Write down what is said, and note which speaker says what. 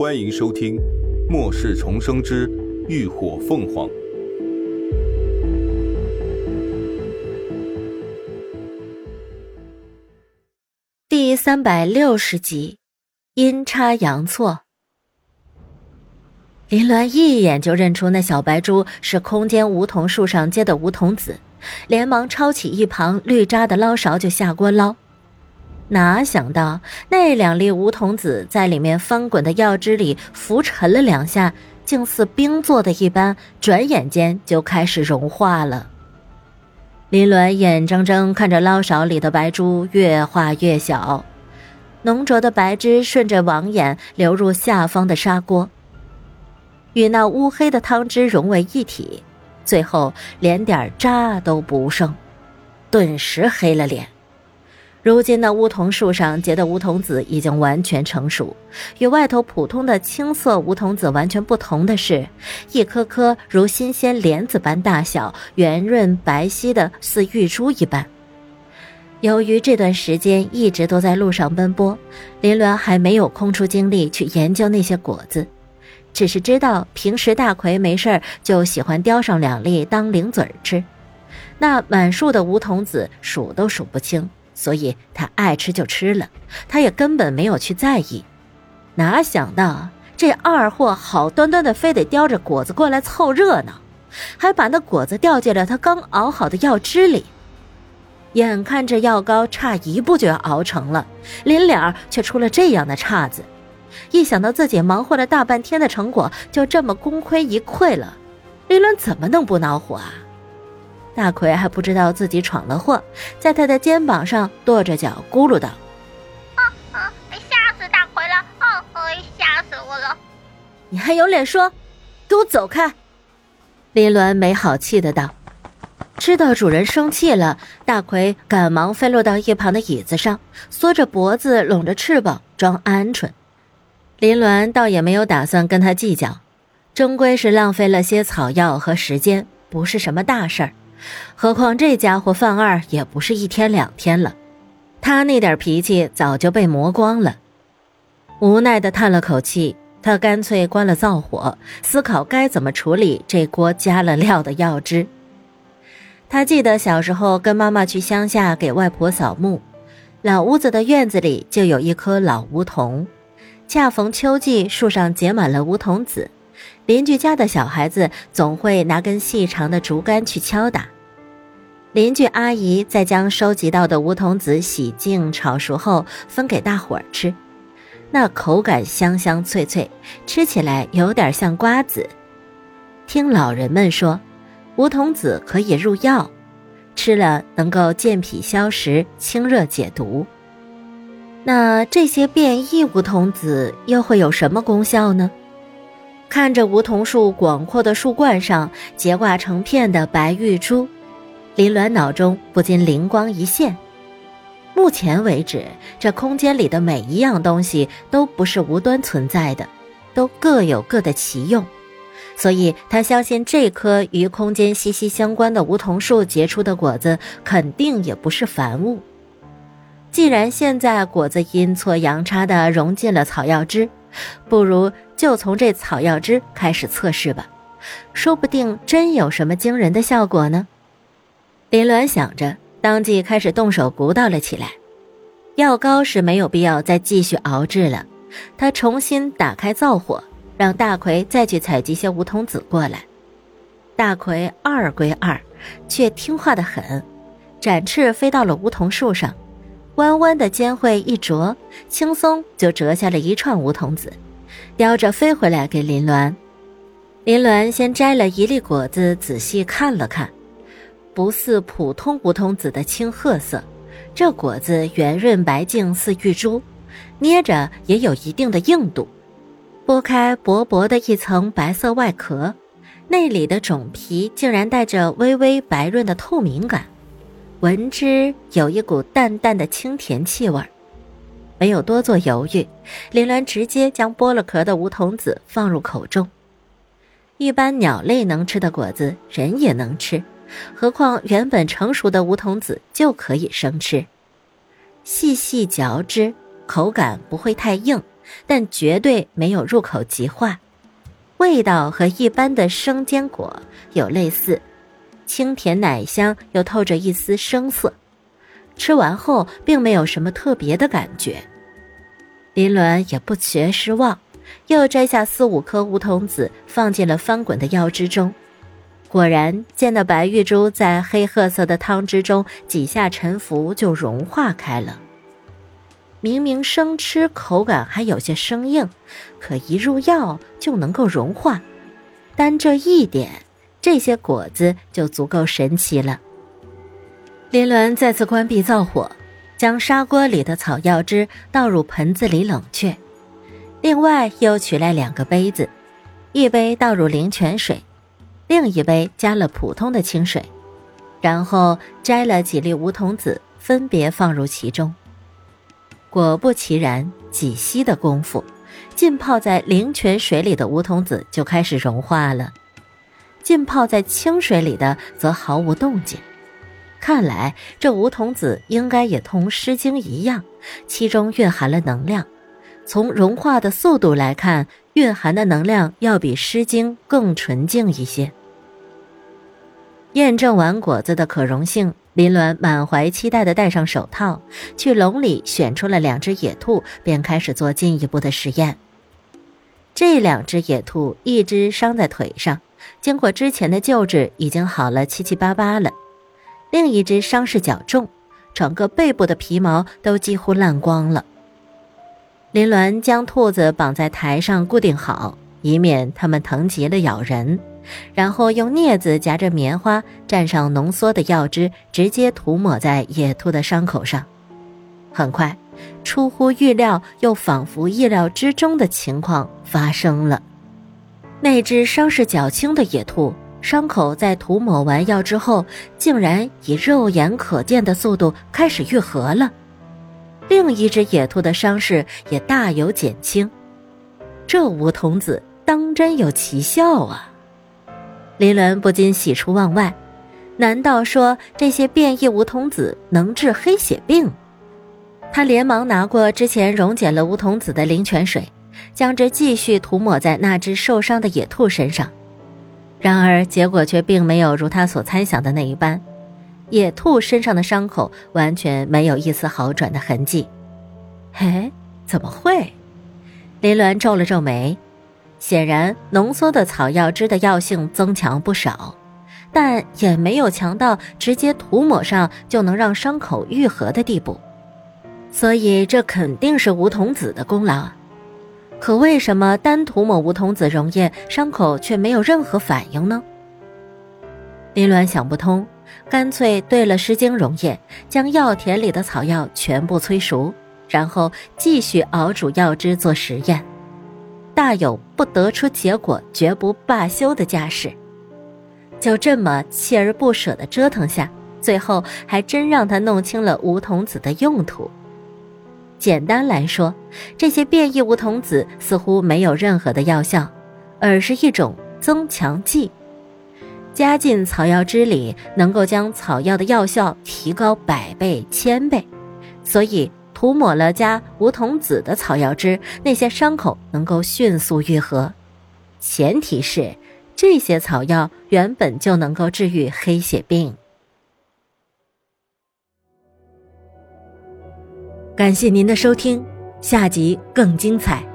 Speaker 1: 欢迎收听《末世重生之浴火凤凰》
Speaker 2: 第三百六十集，阴差阳错。林鸾一眼就认出那小白猪是空间梧桐树上结的梧桐籽，连忙抄起一旁绿渣的捞勺就下锅捞。哪想到那两粒梧桐籽在里面翻滚的药汁里浮沉了两下，竟似冰做的一般，转眼间就开始融化了。林鸾眼睁睁看着捞勺里的白珠越化越小，浓浊的白汁顺着网眼流入下方的砂锅，与那乌黑的汤汁融为一体，最后连点渣都不剩，顿时黑了脸。如今那梧桐树上结的梧桐籽已经完全成熟，与外头普通的青色梧桐籽完全不同的是，一颗颗如新鲜莲子般大小，圆润白皙的似玉珠一般。由于这段时间一直都在路上奔波，林鸾还没有空出精力去研究那些果子，只是知道平时大奎没事就喜欢叼上两粒当零嘴吃，那满树的梧桐籽数都数不清。所以他爱吃就吃了，他也根本没有去在意。哪想到这二货好端端的非得叼着果子过来凑热闹，还把那果子掉进了他刚熬好的药汁里。眼看着药膏差一步就要熬成了，临了却出了这样的岔子。一想到自己忙活了大半天的成果就这么功亏一篑了，林伦怎么能不恼火啊？大奎还不知道自己闯了祸，在他的肩膀上跺着脚，咕噜道：“
Speaker 3: 啊啊！吓死大奎了！啊，吓死我了！
Speaker 2: 你还有脸说？给我走开！”林鸾没好气的道。知道主人生气了，大奎赶忙飞落到一旁的椅子上，缩着脖子，拢着翅膀，装鹌鹑。林鸾倒也没有打算跟他计较，终归是浪费了些草药和时间，不是什么大事儿。何况这家伙犯二也不是一天两天了，他那点脾气早就被磨光了。无奈的叹了口气，他干脆关了灶火，思考该怎么处理这锅加了料的药汁。他记得小时候跟妈妈去乡下给外婆扫墓，老屋子的院子里就有一棵老梧桐，恰逢秋季，树上结满了梧桐籽。邻居家的小孩子总会拿根细长的竹竿去敲打，邻居阿姨在将收集到的梧桐籽洗净炒熟后分给大伙儿吃，那口感香香脆脆，吃起来有点像瓜子。听老人们说，梧桐籽可以入药，吃了能够健脾消食、清热解毒。那这些变异梧桐籽又会有什么功效呢？看着梧桐树广阔的树冠上结挂成片的白玉珠，林鸾脑中不禁灵光一现。目前为止，这空间里的每一样东西都不是无端存在的，都各有各的奇用，所以他相信这棵与空间息息相关的梧桐树结出的果子肯定也不是凡物。既然现在果子阴错阳差地融进了草药汁。不如就从这草药汁开始测试吧，说不定真有什么惊人的效果呢。林鸾想着，当即开始动手鼓捣了起来。药膏是没有必要再继续熬制了，他重新打开灶火，让大奎再去采集些梧桐籽过来。大奎二归二，却听话的很，展翅飞到了梧桐树上。弯弯的尖喙一啄，轻松就折下了一串梧桐籽，叼着飞回来给林鸾。林鸾先摘了一粒果子，仔细看了看，不似普通梧桐籽的青褐色，这果子圆润白净似玉珠，捏着也有一定的硬度。剥开薄薄的一层白色外壳，内里的种皮竟然带着微微白润的透明感。闻之有一股淡淡的清甜气味没有多做犹豫，林鸾直接将剥了壳的梧桐籽放入口中。一般鸟类能吃的果子，人也能吃，何况原本成熟的梧桐籽就可以生吃。细细嚼之，口感不会太硬，但绝对没有入口即化，味道和一般的生坚果有类似，清甜奶香又透着一丝生涩。吃完后并没有什么特别的感觉。林鸾也不觉失望，又摘下四五颗梧桐子放进了翻滚的药汁中。果然，见到白玉珠在黑褐色的汤汁中几下沉浮，就融化开了。明明生吃口感还有些生硬，可一入药就能够融化。单这一点，这些果子就足够神奇了。林鸾再次关闭灶火，将砂锅里的草药汁倒入盆子里冷却。另外又取来两个杯子，一杯倒入灵泉水。另一杯加了普通的清水，然后摘了几粒梧桐子，分别放入其中。果不其然，几息的功夫，浸泡在灵泉水里的梧桐子就开始融化了，浸泡在清水里的则毫无动静。看来这梧桐子应该也同《诗经》一样，其中蕴含了能量。从融化的速度来看，蕴含的能量要比《诗经》更纯净一些。验证完果子的可溶性，林鸾满怀期待地戴上手套，去笼里选出了两只野兔，便开始做进一步的实验。这两只野兔，一只伤在腿上，经过之前的救治，已经好了七七八八了；另一只伤势较重，整个背部的皮毛都几乎烂光了。林鸾将兔子绑在台上固定好，以免它们疼极了咬人。然后用镊子夹着棉花，蘸上浓缩的药汁，直接涂抹在野兔的伤口上。很快，出乎预料又仿佛意料之中的情况发生了：那只伤势较轻的野兔，伤口在涂抹完药之后，竟然以肉眼可见的速度开始愈合了；另一只野兔的伤势也大有减轻。这梧桐子当真有奇效啊！林伦不禁喜出望外，难道说这些变异梧桐子能治黑血病？他连忙拿过之前溶解了梧桐子的灵泉水，将之继续涂抹在那只受伤的野兔身上。然而结果却并没有如他所猜想的那一般，野兔身上的伤口完全没有一丝好转的痕迹。嘿，怎么会？林鸾皱了皱眉。显然，浓缩的草药汁的药性增强不少，但也没有强到直接涂抹上就能让伤口愈合的地步，所以这肯定是梧桐子的功劳。可为什么单涂抹梧桐子溶液，伤口却没有任何反应呢？林鸾想不通，干脆兑了湿精溶液，将药田里的草药全部催熟，然后继续熬煮药汁做实验。大有不得出结果绝不罢休的架势。就这么锲而不舍的折腾下，最后还真让他弄清了梧桐子的用途。简单来说，这些变异梧桐子似乎没有任何的药效，而是一种增强剂。加进草药汁里，能够将草药的药效提高百倍、千倍，所以。涂抹了加梧桐子的草药汁，那些伤口能够迅速愈合。前提是这些草药原本就能够治愈黑血病。感谢您的收听，下集更精彩。